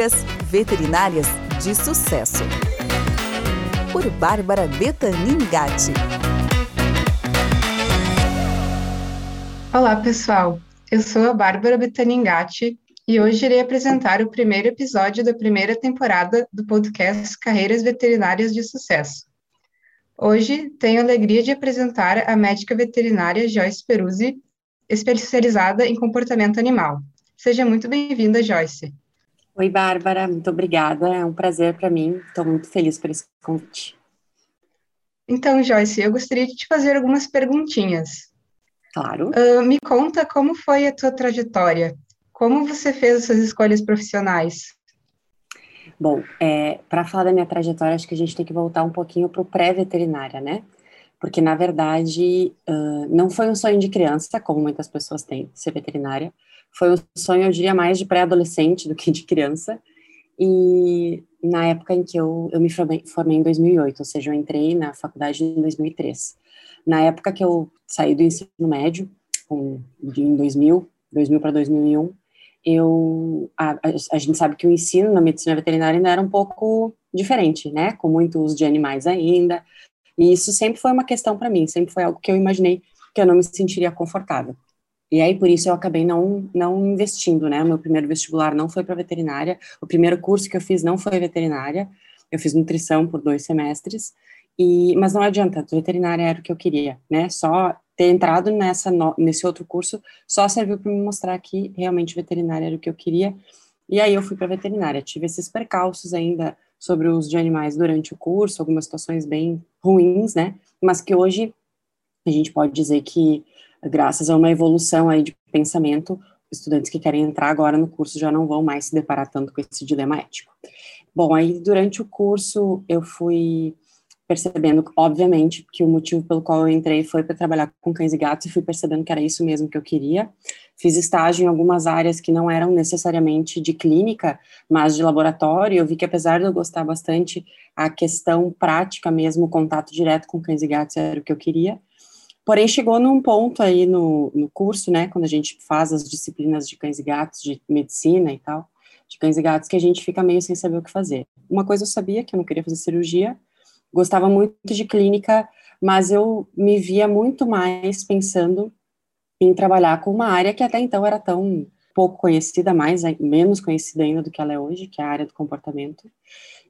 Carreiras Veterinárias de Sucesso. Por Bárbara Betanin Gatti. Olá, pessoal. Eu sou a Bárbara Betaningati e hoje irei apresentar o primeiro episódio da primeira temporada do podcast Carreiras Veterinárias de Sucesso. Hoje tenho a alegria de apresentar a médica veterinária Joyce Peruzzi, especializada em comportamento animal. Seja muito bem-vinda, Joyce. Oi, Bárbara, muito obrigada. É um prazer para mim. Estou muito feliz por esse convite. Então, Joyce, eu gostaria de te fazer algumas perguntinhas. Claro. Uh, me conta como foi a tua trajetória. Como você fez essas escolhas profissionais? Bom, é, para falar da minha trajetória, acho que a gente tem que voltar um pouquinho para o pré-veterinária, né? Porque, na verdade, uh, não foi um sonho de criança, como muitas pessoas têm, ser veterinária foi um sonho, eu diria, mais de pré-adolescente do que de criança. E na época em que eu, eu me formei, formei em 2008, ou seja, eu entrei na faculdade em 2003. Na época que eu saí do ensino médio, um, em 2000, 2000 para 2001, eu, a, a, gente sabe que o ensino na medicina veterinária ainda era um pouco diferente, né? Com muito uso de animais ainda. E isso sempre foi uma questão para mim, sempre foi algo que eu imaginei que eu não me sentiria confortável. E aí, por isso, eu acabei não, não investindo, né? O meu primeiro vestibular não foi para veterinária, o primeiro curso que eu fiz não foi veterinária, eu fiz nutrição por dois semestres, e, mas não adianta, veterinária era o que eu queria, né? Só ter entrado nessa, nesse outro curso só serviu para me mostrar que realmente veterinária era o que eu queria, e aí eu fui para veterinária. Tive esses percalços ainda sobre o uso de animais durante o curso, algumas situações bem ruins, né? Mas que hoje a gente pode dizer que graças a uma evolução aí de pensamento, estudantes que querem entrar agora no curso já não vão mais se deparar tanto com esse dilema ético. Bom, aí durante o curso eu fui percebendo, obviamente, que o motivo pelo qual eu entrei foi para trabalhar com cães e gatos e fui percebendo que era isso mesmo que eu queria. Fiz estágio em algumas áreas que não eram necessariamente de clínica, mas de laboratório. Eu vi que apesar de eu gostar bastante, a questão prática mesmo, o contato direto com cães e gatos era o que eu queria. Porém, chegou num ponto aí no, no curso, né, quando a gente faz as disciplinas de cães e gatos, de medicina e tal, de cães e gatos, que a gente fica meio sem saber o que fazer. Uma coisa eu sabia, que eu não queria fazer cirurgia, gostava muito de clínica, mas eu me via muito mais pensando em trabalhar com uma área que até então era tão pouco conhecida, mais menos conhecida ainda do que ela é hoje, que é a área do comportamento.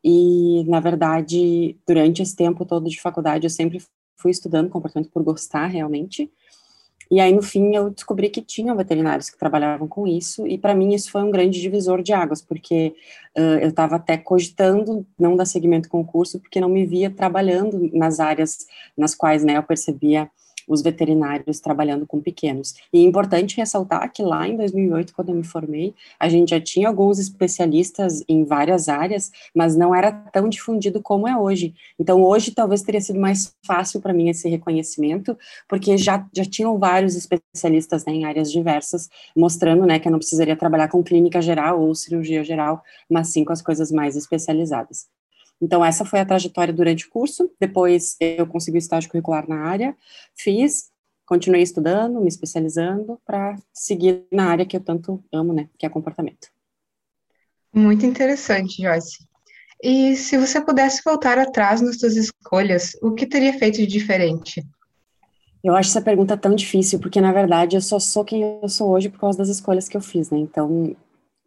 E, na verdade, durante esse tempo todo de faculdade, eu sempre fui estudando comportamento por gostar realmente. E aí, no fim, eu descobri que tinham veterinários que trabalhavam com isso, e para mim isso foi um grande divisor de águas, porque uh, eu estava até cogitando não dar seguimento com o curso, porque não me via trabalhando nas áreas nas quais né, eu percebia os veterinários trabalhando com pequenos. E é importante ressaltar que lá em 2008, quando eu me formei, a gente já tinha alguns especialistas em várias áreas, mas não era tão difundido como é hoje. Então, hoje talvez teria sido mais fácil para mim esse reconhecimento, porque já, já tinham vários especialistas né, em áreas diversas, mostrando né, que eu não precisaria trabalhar com clínica geral ou cirurgia geral, mas sim com as coisas mais especializadas. Então, essa foi a trajetória durante o curso. Depois, eu consegui o estágio curricular na área, fiz, continuei estudando, me especializando para seguir na área que eu tanto amo, né, que é comportamento. Muito interessante, Joyce. E se você pudesse voltar atrás nas suas escolhas, o que teria feito de diferente? Eu acho essa pergunta tão difícil, porque na verdade eu só sou quem eu sou hoje por causa das escolhas que eu fiz, né? Então,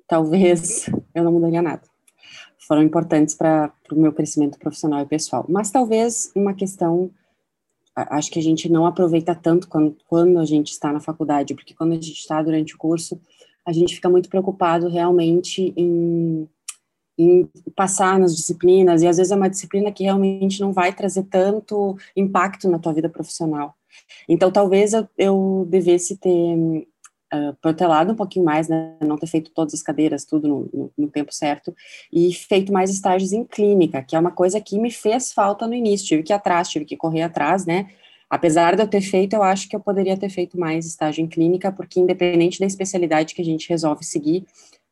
talvez eu não mudaria nada foram importantes para o meu crescimento profissional e pessoal. Mas talvez uma questão, acho que a gente não aproveita tanto quando, quando a gente está na faculdade, porque quando a gente está durante o curso, a gente fica muito preocupado realmente em, em passar nas disciplinas, e às vezes é uma disciplina que realmente não vai trazer tanto impacto na tua vida profissional. Então, talvez eu, eu devesse ter uh, protelado um pouquinho mais, né, não ter feito todas as cadeiras, tudo no, no, no, tempo certo, e feito mais estágios em clínica, que é uma coisa que me fez falta no início, tive que ir atrás, tive que correr atrás, né, apesar de eu ter feito, eu acho que eu poderia ter feito mais estágio em clínica, porque independente da especialidade que a gente resolve seguir,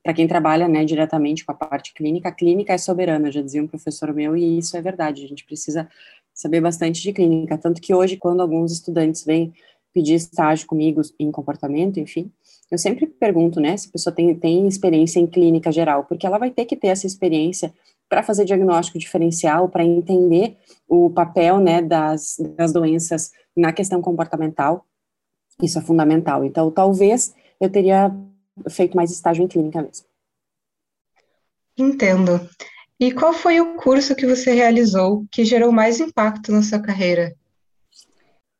para quem trabalha né, diretamente com a parte clínica, a clínica é soberana, já dizia um professor meu, e isso é verdade, a gente precisa saber bastante de clínica, tanto que hoje, quando alguns estudantes vêm pedir estágio comigo em comportamento, enfim, eu sempre pergunto, né, se a pessoa tem, tem experiência em clínica geral, porque ela vai ter que ter essa experiência para fazer diagnóstico diferencial, para entender o papel, né, das, das doenças na questão comportamental. Isso é fundamental. Então, talvez eu teria feito mais estágio em clínica mesmo. Entendo. E qual foi o curso que você realizou que gerou mais impacto na sua carreira?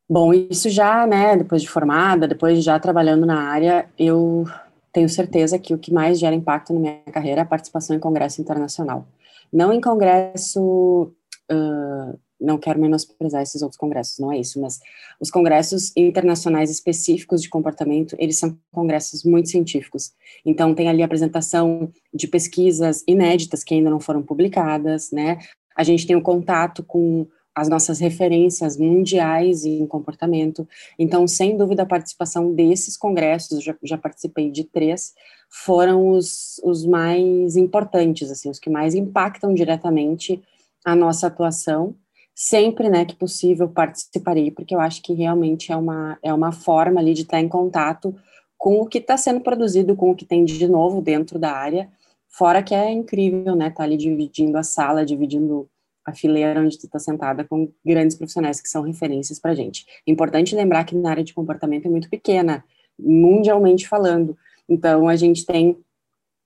Bom, isso já, né, depois de formada, depois de já trabalhando na área, eu tenho certeza que o que mais gera impacto na minha carreira é a participação em congresso internacional. Não em congresso, uh, não quero menosprezar esses outros congressos, não é isso, mas os congressos internacionais específicos de comportamento, eles são congressos muito científicos. Então, tem ali a apresentação de pesquisas inéditas que ainda não foram publicadas, né? A gente tem o contato com as nossas referências mundiais em comportamento. Então, sem dúvida, a participação desses congressos, já, já participei de três, foram os, os mais importantes, assim, os que mais impactam diretamente a nossa atuação. Sempre, né, que possível, participarei, porque eu acho que realmente é uma, é uma forma ali de estar em contato com o que está sendo produzido, com o que tem de novo dentro da área, fora que é incrível, né, estar tá ali dividindo a sala, dividindo a fileira onde tu está sentada com grandes profissionais que são referências para gente. Importante lembrar que na área de comportamento é muito pequena, mundialmente falando. Então, a gente tem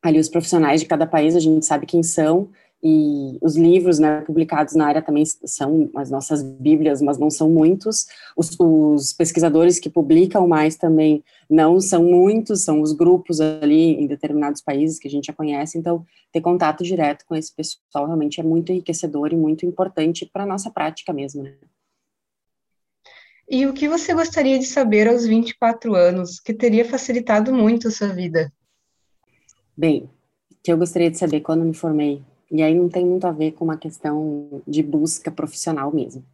ali os profissionais de cada país, a gente sabe quem são, e os livros né, publicados na área também são as nossas bíblias, mas não são muitos. Os, os, pesquisadores que publicam mais também não são muitos, são os grupos ali em determinados países que a gente já conhece. Então, ter contato direto com esse pessoal realmente é muito enriquecedor e muito importante para a nossa prática mesmo. Né? E o que você gostaria de saber aos 24 anos que teria facilitado muito a sua vida? Bem, que eu gostaria de saber quando me formei e aí não tem muito a ver com uma questão de busca profissional mesmo.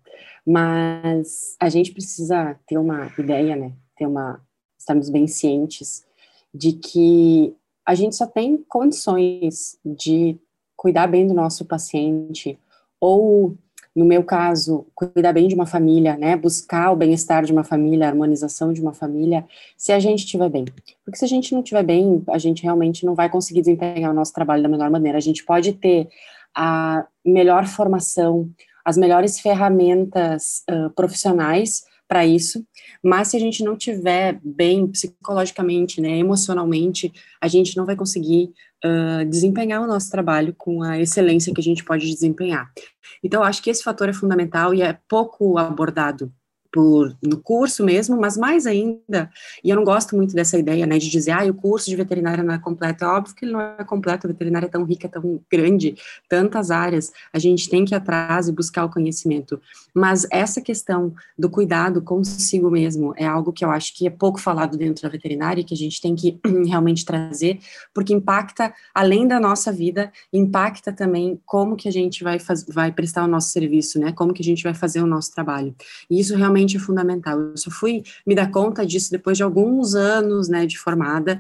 Mas a gente precisa ter uma ideia, né? Ter uma estamos bem cientes de que a gente só tem condições de cuidar bem do nosso paciente ou no meu caso, cuidar bem de uma família, né, buscar o bem-estar de uma família, a harmonização de uma família, se a gente estiver bem. Porque se a gente não estiver bem, a gente realmente não vai conseguir desempenhar o nosso trabalho da melhor maneira. A gente pode ter a melhor formação, as melhores ferramentas uh, profissionais para isso, mas se a gente não tiver bem psicologicamente, né, emocionalmente, a gente não vai conseguir uh, desempenhar o nosso trabalho com a excelência que a gente pode desempenhar. Então, acho que esse fator é fundamental e é pouco abordado por, no curso mesmo, mas mais ainda, e eu não gosto muito dessa ideia, né, de dizer, ah, o curso de veterinária não é completo, é óbvio que ele não é completo, a veterinária é tão rica, tão grande, tantas áreas, a gente tem que ir atrás e buscar o conhecimento, mas essa questão do cuidado consigo mesmo é algo que eu acho que é pouco falado dentro da veterinária e que a gente tem que realmente trazer, porque impacta, além da nossa vida, impacta também como que a gente vai, faz, vai prestar o nosso serviço, né, como que a gente vai fazer o nosso trabalho, e isso realmente realmente é fundamental. Eu só fui me dar conta disso depois de alguns anos, né, de formada,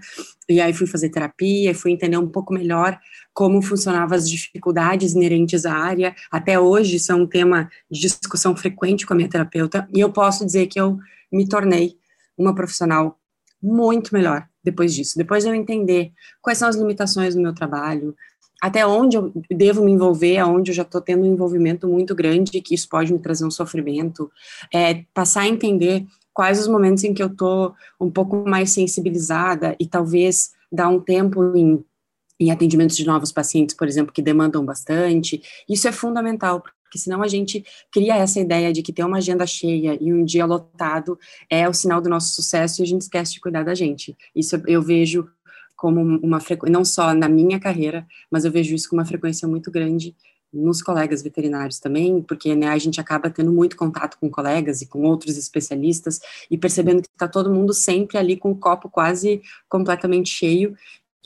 e aí fui fazer terapia, fui entender um pouco melhor como funcionavam as dificuldades inerentes à área. Até hoje isso é um tema de discussão frequente com a minha terapeuta, e eu posso dizer que eu me tornei uma profissional muito melhor depois disso. Depois de eu entender quais são as limitações do meu trabalho, até onde eu devo me envolver, aonde eu já estou tendo um envolvimento muito grande, que isso pode me trazer um sofrimento, é, passar a entender quais os momentos em que eu estou um pouco mais sensibilizada e talvez dar um tempo em, em atendimentos de novos pacientes, por exemplo, que demandam bastante, isso é fundamental, porque senão a gente cria essa ideia de que ter uma agenda cheia e um dia lotado é o sinal do nosso sucesso e a gente esquece de cuidar da gente. Isso eu vejo como uma frequência, não só na minha carreira, mas eu vejo isso com uma frequência muito grande nos colegas veterinários também, porque né, a gente acaba tendo muito contato com colegas e com outros especialistas e percebendo que está todo mundo sempre ali com o copo quase completamente cheio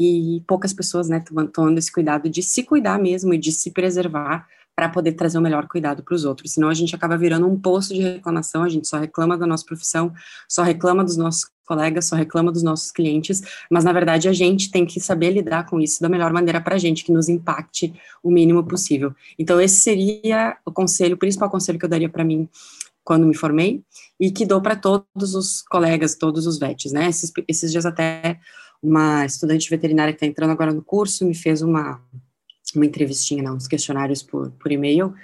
e poucas pessoas, né, tomando esse cuidado de se cuidar mesmo e de se preservar para poder trazer o melhor cuidado para os outros. Senão a gente acaba virando um poço de reclamação, a gente só reclama da nossa profissão, só reclama dos nossos colegas, só reclama dos nossos clientes, mas na verdade a gente tem que saber lidar com isso da melhor maneira para a gente, que nos impacte o mínimo possível. Então esse seria o conselho, o principal conselho que eu daria para mim quando me formei, e que dou para todos os colegas, todos os VETs, né? Esses, esses dias até uma estudante veterinária que está entrando agora no curso me fez uma, uma entrevistinha, não, uns questionários por, por e-mail,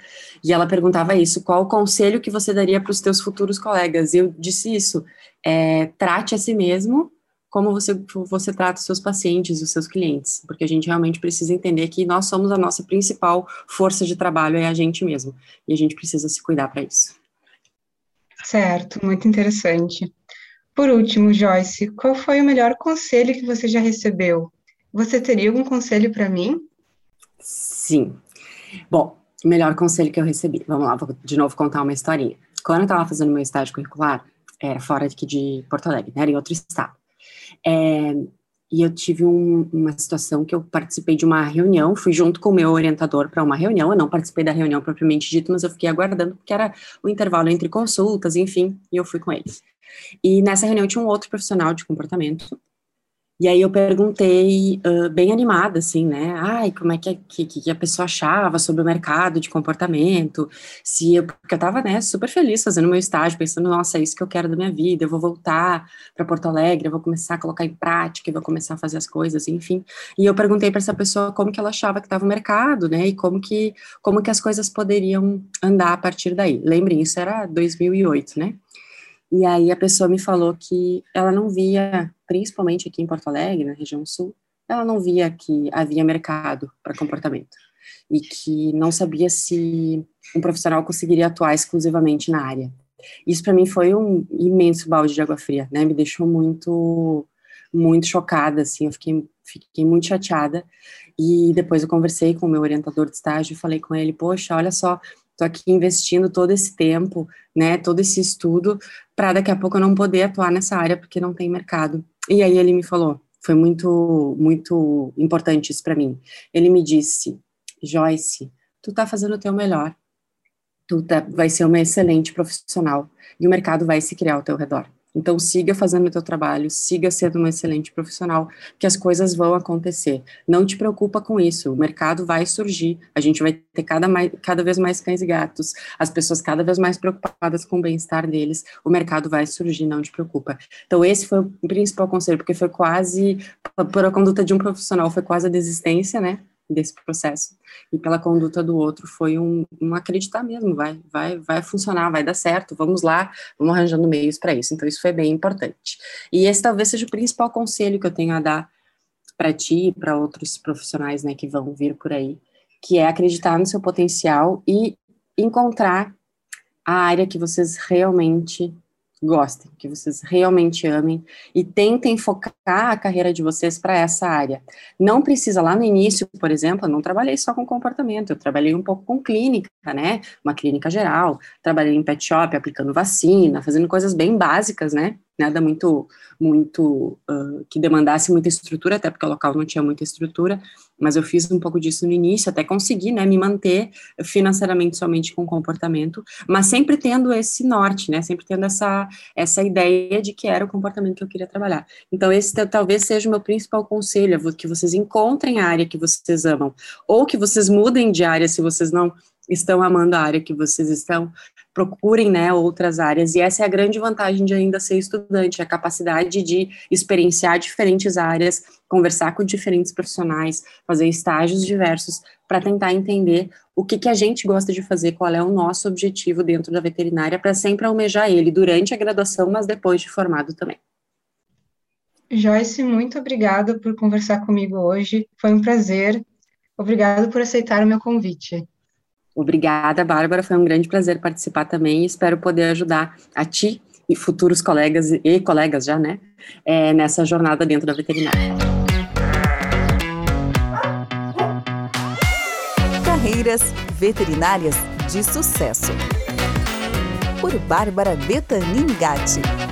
e ela perguntava isso, qual o conselho que você daria para os teus futuros colegas? E eu disse isso, é, trate a si mesmo como você, você trata os seus pacientes os seus clientes, porque a gente realmente precisa entender que nós somos a nossa principal força de trabalho, é a gente mesmo, e a gente precisa se cuidar para isso. Certo, muito interessante. Por último, Joyce, qual foi o melhor conselho que você já recebeu? Você teria algum conselho para mim? Sim. Bom, melhor conselho que eu recebi. Vamos lá, vou de novo contar uma historinha. Quando eu estava fazendo meu estágio curricular, era fora aqui de Porto Alegre, né, era em outro estado. É, e eu tive um, uma situação que eu participei de uma reunião, fui junto com o meu orientador para uma reunião, eu não participei da reunião propriamente dito, mas eu fiquei aguardando, porque era o intervalo entre consultas, enfim, e eu fui com eles. E nessa reunião tinha um outro profissional de comportamento, e aí eu perguntei, uh, bem animada, assim, né? Ai, como é que, que, que, a pessoa achava sobre o mercado de comportamento, se eu, porque eu tava, né, super feliz fazendo meu estágio, pensando, nossa, é isso que eu quero da minha vida, eu vou voltar para Porto Alegre, eu vou começar a colocar em prática, eu vou começar a fazer as coisas, enfim. E eu perguntei para essa pessoa como que ela achava que estava o mercado, né? E como que, como que as coisas poderiam andar a partir daí. Lembrem, isso era 2008, né? E aí a pessoa me falou que ela não via, principalmente aqui em Porto Alegre, na região sul, ela não via que havia mercado para comportamento e que não sabia se um profissional conseguiria atuar exclusivamente na área. Isso para mim foi um imenso balde de água fria, né? Me deixou muito muito chocada, assim, eu fiquei, fiquei muito chateada. E depois eu conversei com o meu orientador de estágio e falei com ele, poxa, olha só, Estou aqui investindo todo esse tempo, né, todo esse estudo, para daqui a pouco eu não poder atuar nessa área porque não tem mercado. E aí ele me falou, foi muito, muito importante isso para mim. Ele me disse, Joyce, tu tá fazendo o teu melhor, tu tá, vai ser uma excelente profissional e o mercado vai se criar ao teu redor. Então, siga fazendo o teu trabalho, siga sendo uma excelente profissional, que as coisas vão acontecer. Não te preocupa com isso, o mercado vai surgir, a gente vai ter cada, mais, cada vez mais cães e gatos, as pessoas cada vez mais preocupadas com o bem-estar deles, o mercado vai surgir, não te preocupa. Então, esse foi o principal conselho, porque foi quase, por a conduta de um profissional, foi quase a desistência, né? Desse processo e pela conduta do outro foi um, um, acreditar mesmo, vai, vai, vai funcionar, vai dar certo, vamos lá, vamos arranjando meios para isso. Então isso foi bem importante. E esse talvez seja o principal conselho que eu tenho a dar para ti e para outros profissionais, né, que vão vir por aí, que é acreditar no seu potencial e encontrar a área que vocês realmente gostem, que vocês realmente amem e tentem focar a carreira de vocês para essa área. Não precisa lá no início, por exemplo, eu não trabalhei só com comportamento, eu trabalhei um pouco com clínica, né? Uma clínica geral, trabalhei em pet shop aplicando vacina, fazendo coisas bem básicas, né? nada muito, muito uh, que demandasse muita estrutura, até porque o local não tinha muita estrutura, mas eu fiz um pouco disso no início, até conseguir, né, me manter financeiramente somente com comportamento, mas sempre tendo esse norte, né, sempre tendo essa, essa ideia de que era o comportamento que eu queria trabalhar. Então, esse talvez seja o meu principal conselho, que vocês encontrem a área que vocês amam, ou que vocês mudem de área se vocês não estão amando a área que vocês estão, procurem né, outras áreas. E essa é a grande vantagem de ainda ser estudante, a capacidade de experienciar diferentes áreas, conversar com diferentes profissionais, fazer estágios diversos para tentar entender o que, que a gente gosta de fazer, qual é o nosso objetivo dentro da veterinária, para sempre almejar ele durante a graduação, mas depois de formado também. Joyce, muito obrigada por conversar comigo hoje. Foi um prazer. Obrigado por aceitar o meu convite. Obrigada, Bárbara. Foi um grande prazer participar também espero poder ajudar a ti e futuros colegas e colegas já, né, é, nessa jornada dentro da veterinária. Carreiras veterinárias de sucesso. Por Bárbara Betanin Gatti.